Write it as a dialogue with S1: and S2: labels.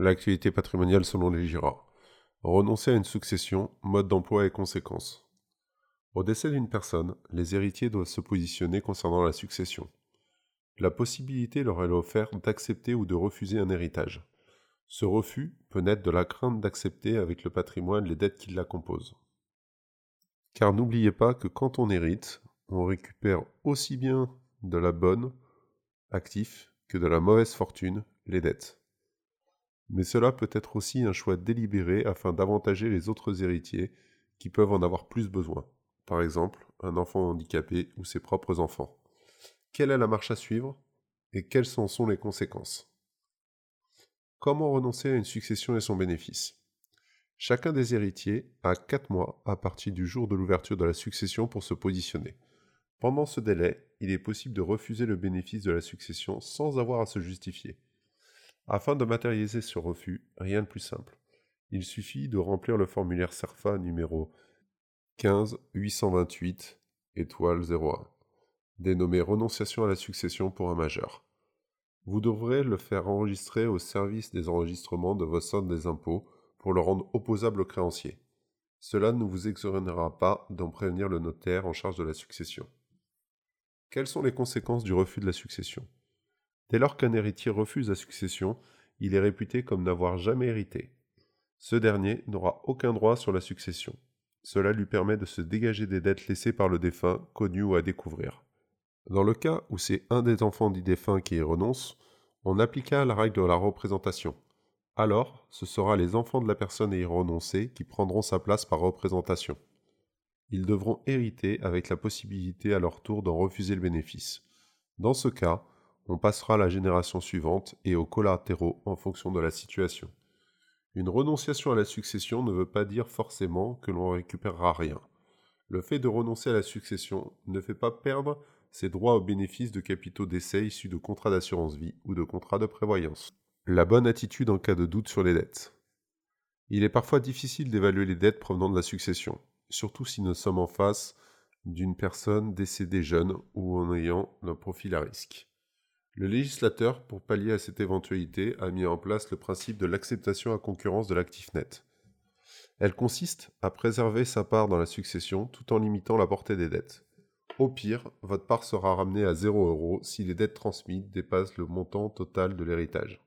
S1: L'actualité patrimoniale selon les GIRA. Renoncer à une succession, mode d'emploi et conséquences. Au décès d'une personne, les héritiers doivent se positionner concernant la succession. La possibilité leur est offerte d'accepter ou de refuser un héritage. Ce refus peut naître de la crainte d'accepter avec le patrimoine les dettes qui la composent. Car n'oubliez pas que quand on hérite, on récupère aussi bien de la bonne, actif, que de la mauvaise fortune, les dettes. Mais cela peut être aussi un choix délibéré afin d'avantager les autres héritiers qui peuvent en avoir plus besoin. Par exemple, un enfant handicapé ou ses propres enfants. Quelle est la marche à suivre et quelles en sont les conséquences? Comment renoncer à une succession et son bénéfice? Chacun des héritiers a 4 mois à partir du jour de l'ouverture de la succession pour se positionner. Pendant ce délai, il est possible de refuser le bénéfice de la succession sans avoir à se justifier. Afin de matérialiser ce refus, rien de plus simple. Il suffit de remplir le formulaire CERFA numéro 15 828 étoile 01, dénommé Renonciation à la succession pour un majeur. Vous devrez le faire enregistrer au service des enregistrements de vos soldes des impôts pour le rendre opposable au créancier. Cela ne vous exonérera pas d'en prévenir le notaire en charge de la succession. Quelles sont les conséquences du refus de la succession? Dès lors qu'un héritier refuse la succession, il est réputé comme n'avoir jamais hérité. Ce dernier n'aura aucun droit sur la succession. Cela lui permet de se dégager des dettes laissées par le défunt, connues ou à découvrir. Dans le cas où c'est un des enfants du défunt qui y renonce, on appliquera la règle de la représentation. Alors, ce sera les enfants de la personne ayant renoncé qui prendront sa place par représentation. Ils devront hériter avec la possibilité à leur tour d'en refuser le bénéfice. Dans ce cas, on passera à la génération suivante et aux collatéraux en fonction de la situation. Une renonciation à la succession ne veut pas dire forcément que l'on récupérera rien. Le fait de renoncer à la succession ne fait pas perdre ses droits au bénéfice de capitaux d'essai issus de contrats d'assurance vie ou de contrats de prévoyance. La bonne attitude en cas de doute sur les dettes. Il est parfois difficile d'évaluer les dettes provenant de la succession, surtout si nous sommes en face d'une personne décédée jeune ou en ayant un profil à risque. Le législateur, pour pallier à cette éventualité, a mis en place le principe de l'acceptation à concurrence de l'actif net. Elle consiste à préserver sa part dans la succession tout en limitant la portée des dettes. Au pire, votre part sera ramenée à 0 euros si les dettes transmises dépassent le montant total de l'héritage.